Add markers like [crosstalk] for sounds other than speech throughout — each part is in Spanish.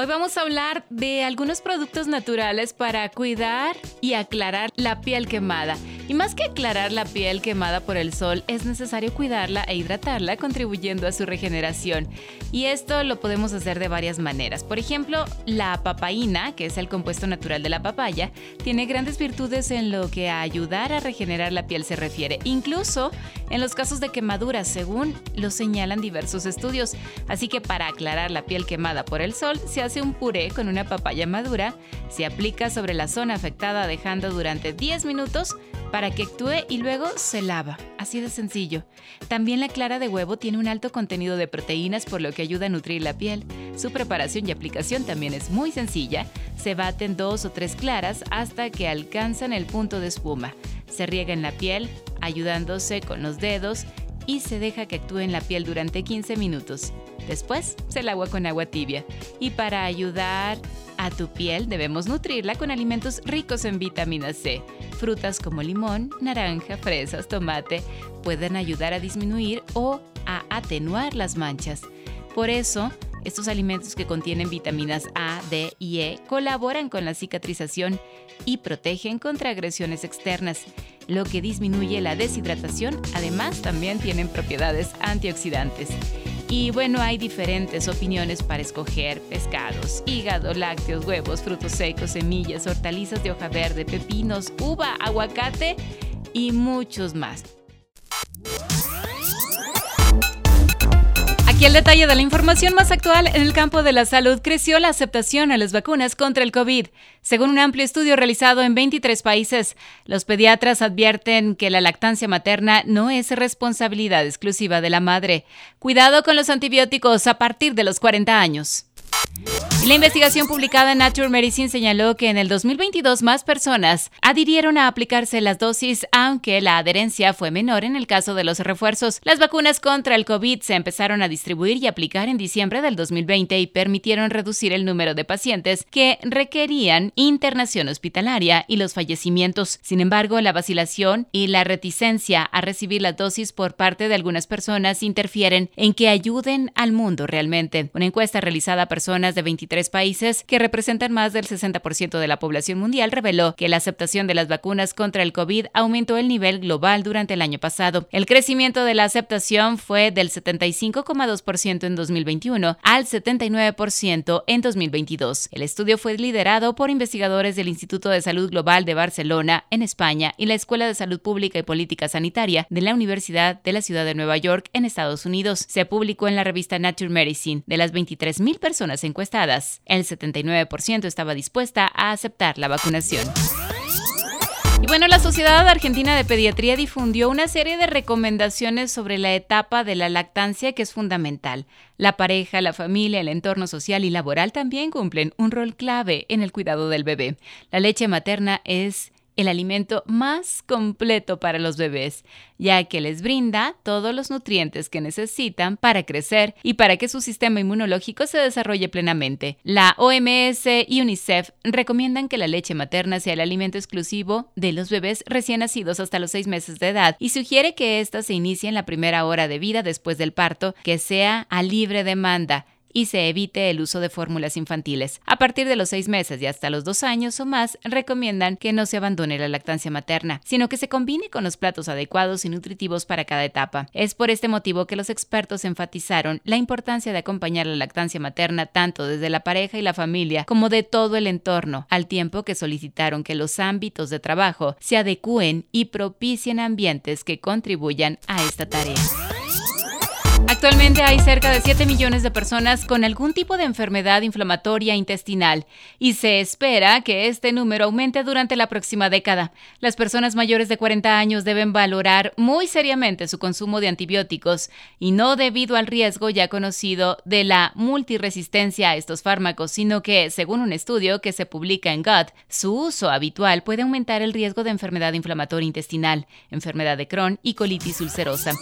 Hoy vamos a hablar de algunos productos naturales para cuidar y aclarar la piel quemada. Y más que aclarar la piel quemada por el sol, es necesario cuidarla e hidratarla, contribuyendo a su regeneración. Y esto lo podemos hacer de varias maneras. Por ejemplo, la papaína, que es el compuesto natural de la papaya, tiene grandes virtudes en lo que a ayudar a regenerar la piel se refiere, incluso en los casos de quemaduras, según lo señalan diversos estudios. Así que para aclarar la piel quemada por el sol, se hace un puré con una papaya madura, se aplica sobre la zona afectada dejando durante 10 minutos para que actúe y luego se lava. Así de sencillo. También la clara de huevo tiene un alto contenido de proteínas por lo que ayuda a nutrir la piel. Su preparación y aplicación también es muy sencilla. Se baten dos o tres claras hasta que alcanzan el punto de espuma. Se riega en la piel, ayudándose con los dedos y se deja que actúe en la piel durante 15 minutos. Después se lava con agua tibia. Y para ayudar a tu piel debemos nutrirla con alimentos ricos en vitamina C. Frutas como limón, naranja, fresas, tomate pueden ayudar a disminuir o a atenuar las manchas. Por eso, estos alimentos que contienen vitaminas A, D y E colaboran con la cicatrización y protegen contra agresiones externas, lo que disminuye la deshidratación. Además, también tienen propiedades antioxidantes. Y bueno, hay diferentes opiniones para escoger pescados, hígado, lácteos, huevos, frutos secos, semillas, hortalizas de hoja verde, pepinos, uva, aguacate y muchos más. Aquí el detalle de la información más actual en el campo de la salud. Creció la aceptación a las vacunas contra el COVID. Según un amplio estudio realizado en 23 países, los pediatras advierten que la lactancia materna no es responsabilidad exclusiva de la madre. Cuidado con los antibióticos a partir de los 40 años. La investigación publicada en Nature Medicine señaló que en el 2022 más personas adhirieron a aplicarse las dosis, aunque la adherencia fue menor en el caso de los refuerzos. Las vacunas contra el COVID se empezaron a distribuir y aplicar en diciembre del 2020 y permitieron reducir el número de pacientes que requerían internación hospitalaria y los fallecimientos. Sin embargo, la vacilación y la reticencia a recibir las dosis por parte de algunas personas interfieren en que ayuden al mundo realmente. Una encuesta realizada a personas de 23 países, que representan más del 60% de la población mundial, reveló que la aceptación de las vacunas contra el COVID aumentó el nivel global durante el año pasado. El crecimiento de la aceptación fue del 75,2% en 2021 al 79% en 2022. El estudio fue liderado por investigadores del Instituto de Salud Global de Barcelona, en España, y la Escuela de Salud Pública y Política Sanitaria de la Universidad de la Ciudad de Nueva York, en Estados Unidos. Se publicó en la revista Nature Medicine. De las 23.000 personas encuestadas, el 79% estaba dispuesta a aceptar la vacunación. Y bueno, la Sociedad Argentina de Pediatría difundió una serie de recomendaciones sobre la etapa de la lactancia que es fundamental. La pareja, la familia, el entorno social y laboral también cumplen un rol clave en el cuidado del bebé. La leche materna es el alimento más completo para los bebés, ya que les brinda todos los nutrientes que necesitan para crecer y para que su sistema inmunológico se desarrolle plenamente. La OMS y UNICEF recomiendan que la leche materna sea el alimento exclusivo de los bebés recién nacidos hasta los seis meses de edad y sugiere que ésta se inicie en la primera hora de vida después del parto, que sea a libre demanda y se evite el uso de fórmulas infantiles. A partir de los seis meses y hasta los dos años o más, recomiendan que no se abandone la lactancia materna, sino que se combine con los platos adecuados y nutritivos para cada etapa. Es por este motivo que los expertos enfatizaron la importancia de acompañar la lactancia materna tanto desde la pareja y la familia como de todo el entorno, al tiempo que solicitaron que los ámbitos de trabajo se adecúen y propicien ambientes que contribuyan a esta tarea. Actualmente hay cerca de 7 millones de personas con algún tipo de enfermedad inflamatoria intestinal y se espera que este número aumente durante la próxima década. Las personas mayores de 40 años deben valorar muy seriamente su consumo de antibióticos y no debido al riesgo ya conocido de la multiresistencia a estos fármacos, sino que, según un estudio que se publica en Gut, su uso habitual puede aumentar el riesgo de enfermedad inflamatoria intestinal, enfermedad de Crohn y colitis ulcerosa.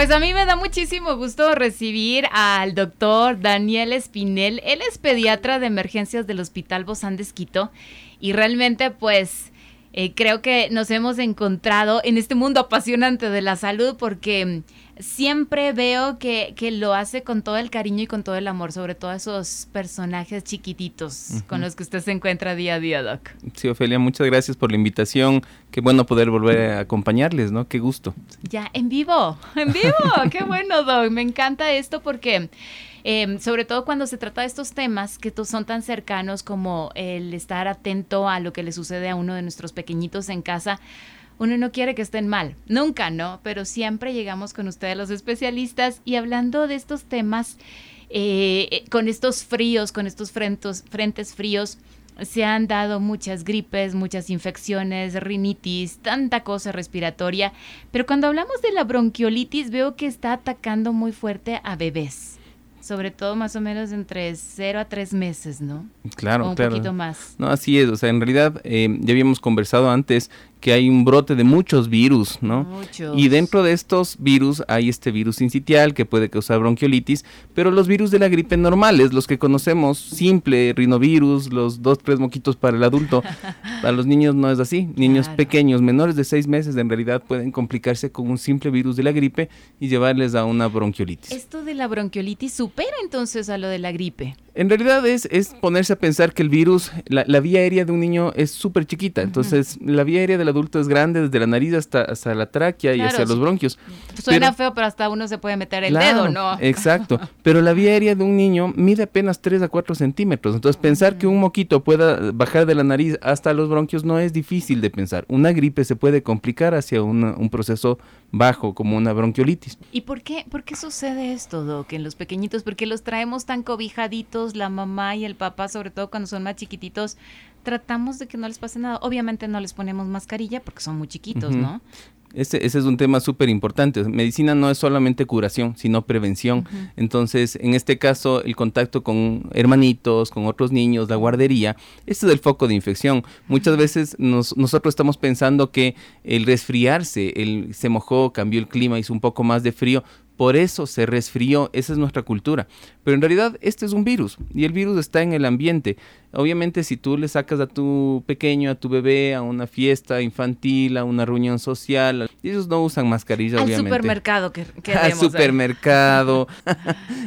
Pues a mí me da muchísimo gusto recibir al doctor Daniel Espinel. Él es pediatra de emergencias del Hospital Bozán de Esquito y realmente pues eh, creo que nos hemos encontrado en este mundo apasionante de la salud porque siempre veo que, que, lo hace con todo el cariño y con todo el amor, sobre todo esos personajes chiquititos con los que usted se encuentra día a día, Doc. Sí, Ofelia, muchas gracias por la invitación. Qué bueno poder volver a acompañarles, ¿no? Qué gusto. Ya, en vivo, en vivo. [laughs] Qué bueno, Doc. Me encanta esto porque... Eh, sobre todo cuando se trata de estos temas que son tan cercanos como el estar atento a lo que le sucede a uno de nuestros pequeñitos en casa, uno no quiere que estén mal, nunca, ¿no? Pero siempre llegamos con ustedes los especialistas y hablando de estos temas, eh, eh, con estos fríos, con estos frentes, frentes fríos, se han dado muchas gripes, muchas infecciones, rinitis, tanta cosa respiratoria, pero cuando hablamos de la bronquiolitis veo que está atacando muy fuerte a bebés sobre todo más o menos entre 0 a 3 meses, ¿no? Claro, un claro. poquito más. No, así es, o sea, en realidad eh, ya habíamos conversado antes que hay un brote de muchos virus, ¿no? Muchos. Y dentro de estos virus hay este virus sincitial que puede causar bronquiolitis, pero los virus de la gripe normales, los que conocemos, simple, rinovirus, los dos, tres moquitos para el adulto, [laughs] para los niños no es así. Niños Claro. pequeños, menores de seis meses, en realidad pueden complicarse con un simple virus de la gripe y llevarles a una bronquiolitis. Esto de la bronquiolitis supera entonces a lo de la gripe. En realidad es, es ponerse a pensar que el virus, la, la vía aérea de un niño es súper chiquita, entonces la vía aérea del adulto es grande desde la nariz hasta, hasta la tráquea y hacia los bronquios. Suena Pero- feo, pero hasta uno se puede meter el Claro, dedo, ¿no? Exacto, [laughs] pero la vía aérea de un niño mide apenas 3 a 4 centímetros, entonces pensar que un moquito pueda bajar de la nariz hasta los bronquios no es difícil de pensar. Una gripe se puede complicar hacia una- un proceso bajo como una bronquiolitis. ¿Y por qué, por qué sucede esto, Doc, en los pequeñitos? Porque los traemos tan cobijaditos, la mamá y el papá, sobre todo cuando son más chiquititos, tratamos de que no les pase nada. Obviamente no les ponemos mascarilla porque son muy chiquitos. ¿no? Ese, ese es un tema súper importante. Medicina no es solamente curación, sino prevención. Entonces, en este caso, el contacto con hermanitos, con otros niños, la guardería, este es el foco de infección. Muchas veces nos- nosotros estamos pensando que el resfriarse, el, se mojó, cambió el clima, hizo un poco más de frío, por eso se resfrió, esa es nuestra cultura. Pero en realidad este es un virus y el virus está en el ambiente. Obviamente si tú le sacas a tu pequeño, a tu bebé, a una fiesta infantil, a una reunión social, ellos no usan mascarilla, Al obviamente. supermercado que, que Al supermercado. [laughs]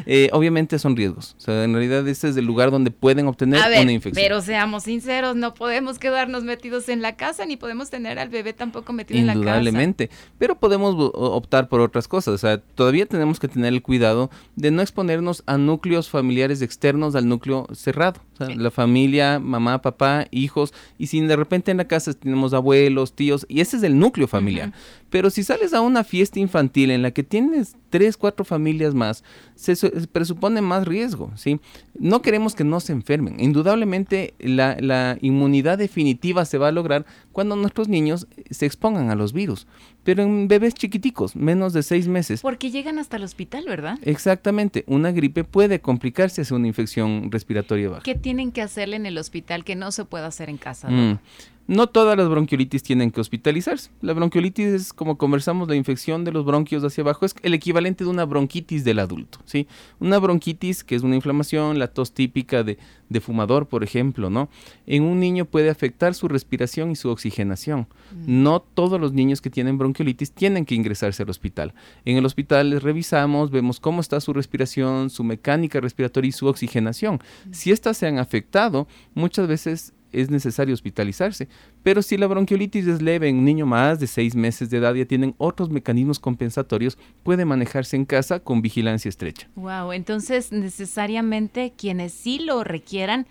Eh, obviamente son riesgos. O sea, en realidad este es el lugar donde pueden obtener A ver, una infección. pero seamos sinceros, no podemos quedarnos metidos en la casa, ni podemos tener al bebé tampoco metido en la casa. Indudablemente, pero podemos optar por otras cosas. O sea, todavía tenemos que tener el cuidado de no exponernos a núcleos familiares externos al núcleo cerrado. O sea, la familia, mamá, papá, hijos, y si de repente en la casa tenemos abuelos, tíos, y ese es el núcleo familiar. Pero si sales a una fiesta infantil en la que tienes tres, cuatro familias más, se, su- se presupone más riesgo, ¿sí? No queremos que no se enfermen. Indudablemente la, la inmunidad definitiva se va a lograr cuando nuestros niños se expongan a los virus. Pero en bebés chiquiticos, menos de seis meses, Porque llegan hasta el hospital, ¿verdad? exactamente, una gripe puede complicarse hacia una infección respiratoria baja. ¿Qué tienen que hacerle en el hospital que no se puede hacer en casa? Mm. No todas las bronquiolitis tienen que hospitalizarse. La bronquiolitis es, como conversamos, la infección de los bronquios hacia abajo, es el equivalente de una bronquitis del adulto, ¿sí? Una bronquitis, que es una inflamación, la tos típica de, de fumador, por ejemplo, ¿no? En un niño puede afectar su respiración y su oxigenación. No todos los niños que tienen bronquiolitis tienen que ingresarse al hospital. En el hospital les revisamos, vemos cómo está su respiración, su mecánica respiratoria y su oxigenación. Si estas se han afectado, muchas veces es necesario hospitalizarse. Pero si la bronquiolitis es leve en un niño más de seis meses de edad, ya tienen otros mecanismos compensatorios, puede manejarse en casa con vigilancia estrecha. Wow, entonces necesariamente quienes sí lo requieran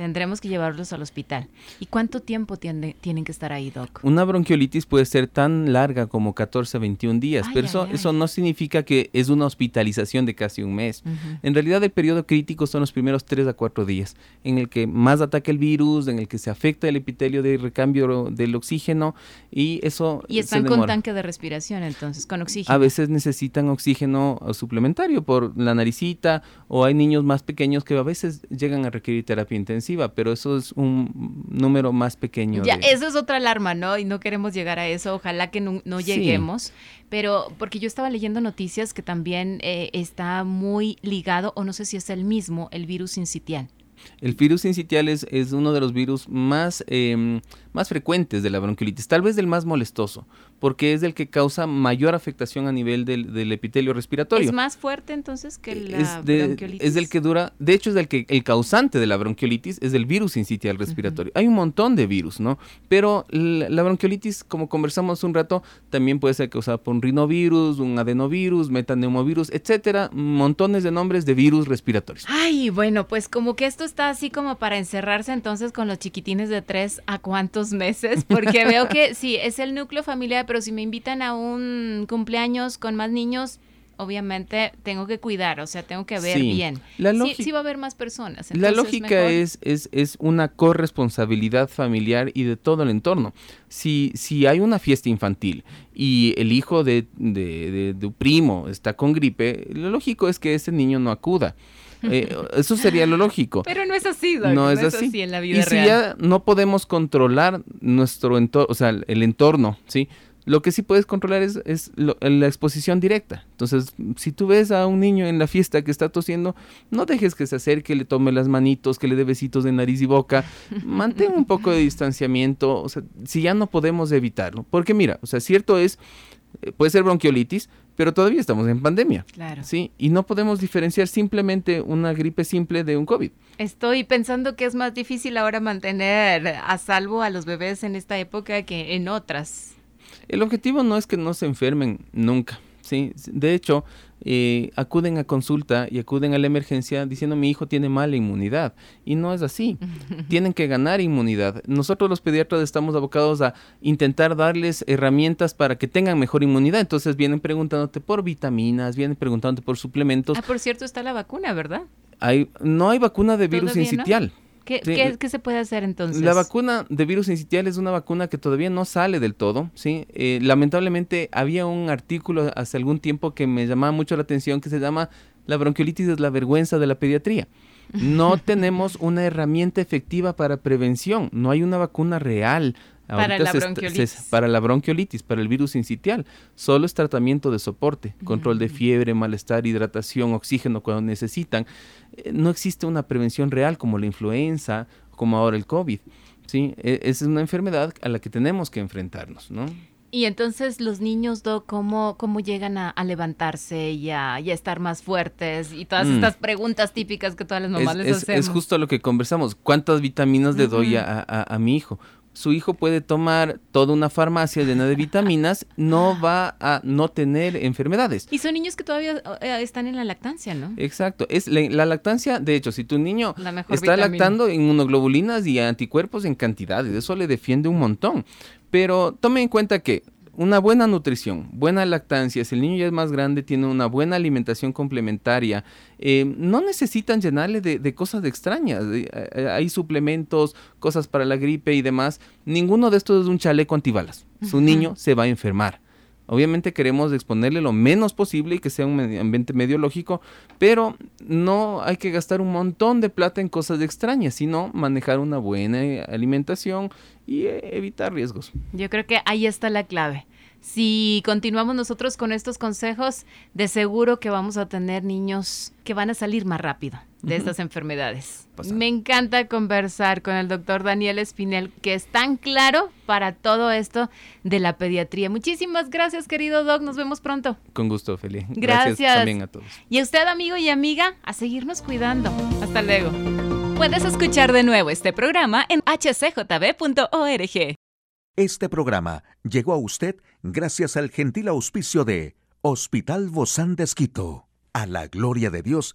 Tendremos que llevarlos al hospital. ¿Y cuánto tiempo tiene- tienen que estar ahí, Doc? Una bronquiolitis puede ser tan larga como 14 a 21 días, Ay, pero ay, eso, ay. eso no significa que es una hospitalización de casi un mes. En realidad el periodo crítico son los primeros 3 a 4 días, en el que más ataca el virus, en el que se afecta el epitelio de recambio del oxígeno y eso Y se están con tanque de respiración, entonces, con oxígeno. A veces necesitan oxígeno eh, suplementario por la naricita o hay niños más pequeños que a veces llegan a requerir terapia intensiva, pero eso es un número más pequeño. Ya, de- eso es otra alarma, ¿no? Y no queremos llegar a eso, ojalá que no, no Sí. lleguemos, pero porque yo estaba leyendo noticias que también eh, está muy ligado, o no sé si es el mismo, el virus incitial. El virus sincitial es, es uno de los virus más, em, más frecuentes de la bronquiolitis, tal vez del más molestoso, porque es el que causa mayor afectación a nivel del, del epitelio respiratorio. ¿Es más fuerte entonces que la es, de- bronquiolitis? es del que dura, de hecho es del que el causante de la bronquiolitis es el virus sincitial respiratorio. Hay un montón de virus, ¿no? Pero la, la bronquiolitis, como conversamos un rato, también puede ser causada por un rinovirus, un adenovirus, metaneumovirus, etcétera, montones de nombres de virus respiratorios. Ay, bueno, pues como que esto está así como para encerrarse entonces con los chiquitines de tres a cuántos meses, porque [laughs] veo que sí, es el núcleo familiar, pero si me invitan a un cumpleaños con más niños, obviamente tengo que cuidar, o sea, tengo que ver Sí, bien. la Sí- sí, va a haber más personas. La lógica es, es, es una corresponsabilidad familiar y de todo el entorno. Si, si hay una fiesta infantil y el hijo de, de, de- de un primo está con gripe, lo lógico es que ese niño no acuda. Eh, [laughs] eso sería lo lógico. Pero no es así, Doc, no es así. en la vida y si ya no podemos controlar nuestro entorno, o sea, el entorno, ¿sí? Lo que sí puedes controlar es, es lo- la exposición directa. Entonces, si tú ves a un niño en la fiesta que está tosiendo, no dejes que se acerque, le tome las manitos, que le dé besitos de nariz y boca. [laughs] Mantén un poco de distanciamiento, o sea, si ya no podemos evitarlo. Porque mira, o sea, cierto es, eh, puede ser bronquiolitis, pero todavía estamos en pandemia. Claro. Sí, y no podemos diferenciar simplemente una gripe simple de un COVID. Estoy pensando que es más difícil ahora mantener a salvo a los bebés en esta época que en otras. El objetivo no es que no se enfermen nunca, ¿sí? De hecho, eh, acuden a consulta y acuden a la emergencia diciendo mi hijo tiene mala inmunidad. Y no es así. [laughs] Tienen que ganar inmunidad. Nosotros los pediatras estamos abocados a intentar darles herramientas para que tengan mejor inmunidad. Entonces vienen preguntándote por vitaminas, vienen preguntándote por suplementos. Ah, por cierto, está la vacuna, ¿verdad? Hay, no hay vacuna de virus ¿Todavía no? Incitial. ¿Qué, Sí. qué- qué se puede hacer entonces? La vacuna de virus incitial es una vacuna que todavía no sale del todo, ¿sí? Eh, lamentablemente había un artículo hace algún tiempo que me llamaba mucho la atención que se llama La bronquiolitis es la vergüenza de la pediatría. No [laughs] tenemos una herramienta efectiva para prevención, no hay una vacuna real. Para la se está- se- bronquiolitis. para la bronquiolitis, para el virus incitial. Solo es tratamiento de soporte, control de fiebre, malestar, hidratación, oxígeno cuando necesitan. Eh, no existe una prevención real como la influenza, como ahora el COVID. ¿sí? E- Esa es una enfermedad a la que tenemos que enfrentarnos, ¿no? Y entonces los niños, Doc, ¿cómo, cómo llegan a, a levantarse y a, y a estar más fuertes? Y todas Mm. estas preguntas típicas que todas las mamás es, les es- hacemos. es justo lo que conversamos. ¿Cuántas vitaminas le doy a mi hijo? Su hijo puede tomar toda una farmacia llena de vitaminas, no va a no tener enfermedades. Y son niños que todavía eh, están en la lactancia, ¿no? Exacto. Es la, la lactancia, de hecho, si tu niño La está vitamina. lactando inmunoglobulinas y anticuerpos en cantidades, eso le defiende un montón. Pero tome en cuenta que una buena nutrición, buena lactancia, si el niño ya es más grande, tiene una buena alimentación complementaria, eh, no necesitan llenarle de, de cosas extrañas. Eh, hay suplementos, cosas para la gripe y demás. Ninguno de estos es un chaleco antibalas. Su niño se va a enfermar. Obviamente queremos exponerle lo menos posible y que sea un ambiente medio lógico, pero no hay que gastar un montón de plata en cosas extrañas, sino manejar una buena eh, alimentación y eh, evitar riesgos. Yo creo que ahí está la clave. Si continuamos nosotros con estos consejos, de seguro que vamos a tener niños que van a salir más rápido de estas enfermedades. Pasar. Me encanta conversar con el doctor Daniel Espinel, que es tan claro para todo esto de la pediatría. Muchísimas gracias, querido doc. Nos vemos pronto. Con gusto, Feli. Gracias. también a todos. Y a usted, amigo y amiga, a seguirnos cuidando. Hasta luego. Puedes escuchar de nuevo este programa en hcjb.org. Este programa llegó a usted gracias al gentil auspicio de Hospital Bozán de Esquito, a la gloria de Dios